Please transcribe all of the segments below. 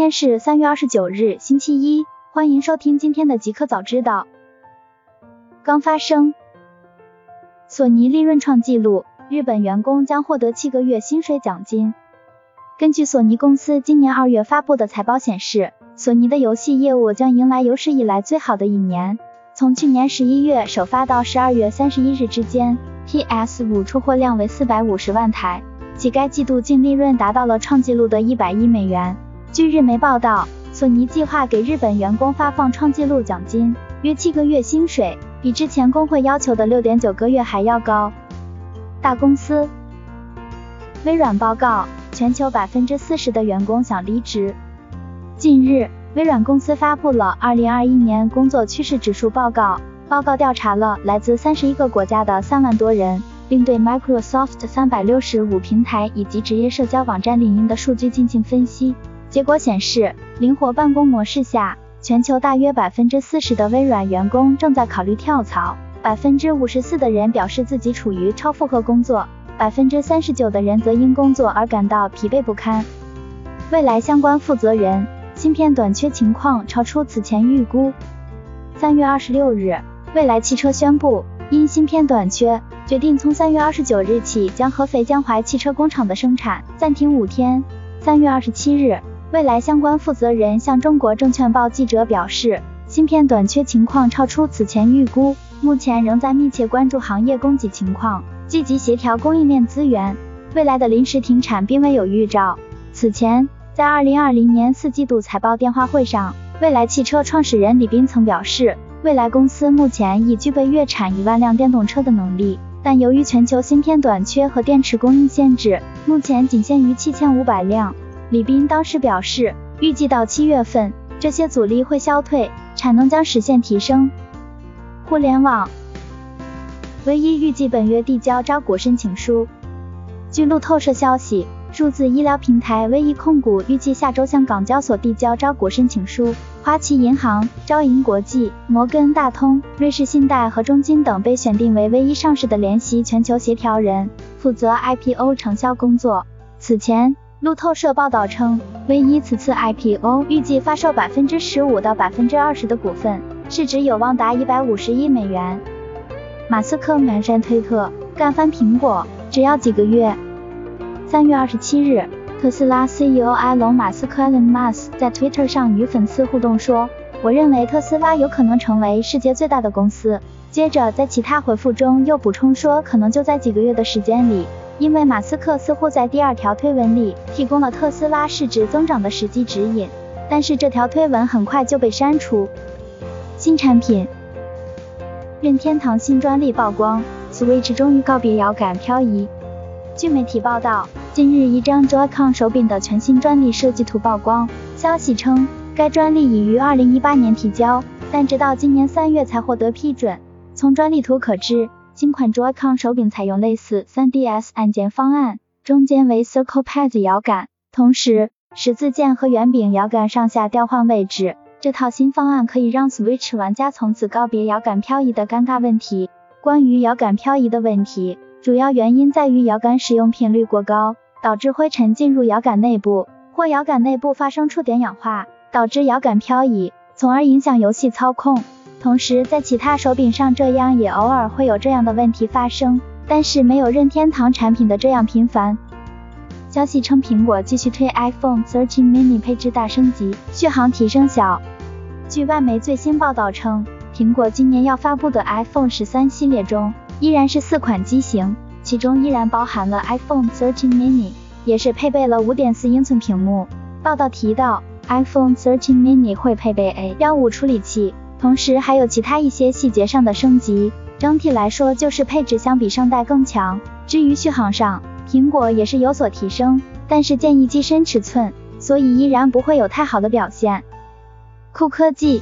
今天是三月二十九日，星期一，欢迎收听今天的极客早知道。刚发生，索尼利润创纪录，日本员工将获得七个月薪水奖金。根据索尼公司今年二月发布的财报显示，索尼的游戏业务将迎来有史以来最好的一年。从去年十一月首发到十二月三十一日之间，PS 五出货量为四百五十万台，其该季度净利润达到了创纪录的一百亿美元。据日媒报道，索尼计划给日本员工发放创纪录奖金，约七个月薪水，比之前工会要求的六点九个月还要高。大公司，微软报告，全球百分之四十的员工想离职。近日，微软公司发布了二零二一年工作趋势指数报告，报告调查了来自三十一个国家的三万多人，并对 Microsoft 三百六十五平台以及职业社交网站领域的数据进行分析。结果显示，灵活办公模式下，全球大约百分之四十的微软员工正在考虑跳槽，百分之五十四的人表示自己处于超负荷工作，百分之三十九的人则因工作而感到疲惫不堪。未来相关负责人，芯片短缺情况超出此前预估。三月二十六日，蔚来汽车宣布，因芯片短缺，决定从三月二十九日起将合肥江淮汽车工厂的生产暂停五天。三月二十七日。未来相关负责人向中国证券报记者表示，芯片短缺情况超出此前预估，目前仍在密切关注行业供给情况，积极协调供应链资源。未来的临时停产并未有预兆。此前，在二零二零年四季度财报电话会上，未来汽车创始人李斌曾表示，未来公司目前已具备月产一万辆电动车的能力，但由于全球芯片短缺和电池供应限制，目前仅限于七千五百辆。李斌当时表示，预计到七月份，这些阻力会消退，产能将实现提升。互联网，唯一预计本月递交招股申请书。据路透社消息，数字医疗平台唯一控股预计下周向港交所递交招股申请书。花旗银行、招银国际、摩根大通、瑞士信贷和中金等被选定为唯一上市的联席全球协调人，负责 IPO 承销工作。此前。路透社报道称，唯一此次 IPO 预计发售百分之十五到百分之二十的股份，市值有望达一百五十亿美元。马斯克满山推特，干翻苹果，只要几个月。三月二十七日，特斯拉 CEO 埃隆·马斯克 Elon Musk 在 Twitter 上与粉丝互动说：“我认为特斯拉有可能成为世界最大的公司。”接着在其他回复中又补充说：“可能就在几个月的时间里。”因为马斯克似乎在第二条推文里提供了特斯拉市值增长的实际指引，但是这条推文很快就被删除。新产品，任天堂新专利曝光，Switch 终于告别遥感漂移。据媒体报道，近日一张 Joy-Con 手柄的全新专利设计图曝光，消息称该专利已于2018年提交，但直到今年三月才获得批准。从专利图可知。新款 Joy-Con 手柄采用类似 3DS 按键方案，中间为 Circle Pad 摇杆，同时十字键和圆柄摇杆上下调换位置。这套新方案可以让 Switch 玩家从此告别摇杆漂移的尴尬问题。关于摇杆漂移的问题，主要原因在于摇杆使用频率过高，导致灰尘进入摇杆内部，或摇杆内部发生触点氧化，导致摇杆漂移，从而影响游戏操控。同时，在其他手柄上，这样也偶尔会有这样的问题发生，但是没有任天堂产品的这样频繁。消息称，苹果继续推 iPhone 13 mini 配置大升级，续航提升小。据外媒最新报道称，苹果今年要发布的 iPhone 十三系列中，依然是四款机型，其中依然包含了 iPhone 13 mini，也是配备了5.4英寸屏幕。报道提到，iPhone 13 mini 会配备 A 幺五处理器。同时还有其他一些细节上的升级，整体来说就是配置相比上代更强。至于续航上，苹果也是有所提升，但是建议机身尺寸，所以依然不会有太好的表现。酷科技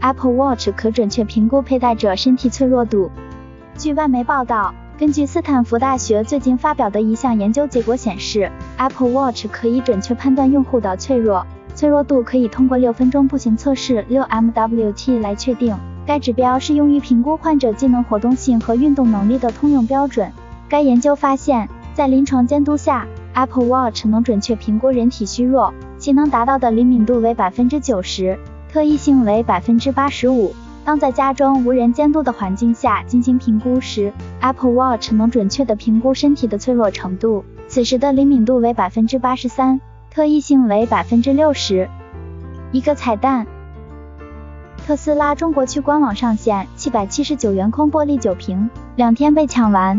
，Apple Watch 可准确评估佩戴者身体脆弱度。据外媒报道，根据斯坦福大学最近发表的一项研究结果显示，Apple Watch 可以准确判断用户的脆弱。脆弱度可以通过六分钟步行测试六 MWT 来确定。该指标是用于评估患者机能活动性和运动能力的通用标准。该研究发现，在临床监督下，Apple Watch 能准确评估人体虚弱、其能达到的灵敏度为百分之九十，特异性为百分之八十五。当在家中无人监督的环境下进行评估时，Apple Watch 能准确地评估身体的脆弱程度，此时的灵敏度为百分之八十三，特异性为百分之六十。一个彩蛋，特斯拉中国区官网上线七百七十九元空玻璃酒瓶，两天被抢完。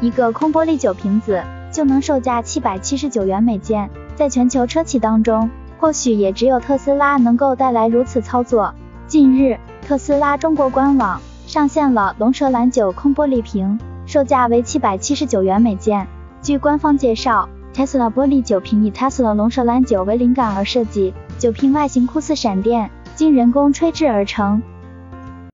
一个空玻璃酒瓶子就能售价七百七十九元每件，在全球车企当中，或许也只有特斯拉能够带来如此操作。近日，特斯拉中国官网上线了龙舌兰酒空玻璃瓶，售价为七百七十九元每件。据官方介绍，Tesla 玻璃酒瓶以 Tesla 龙舌兰酒为灵感而设计，酒瓶外形酷似闪电，经人工吹制而成，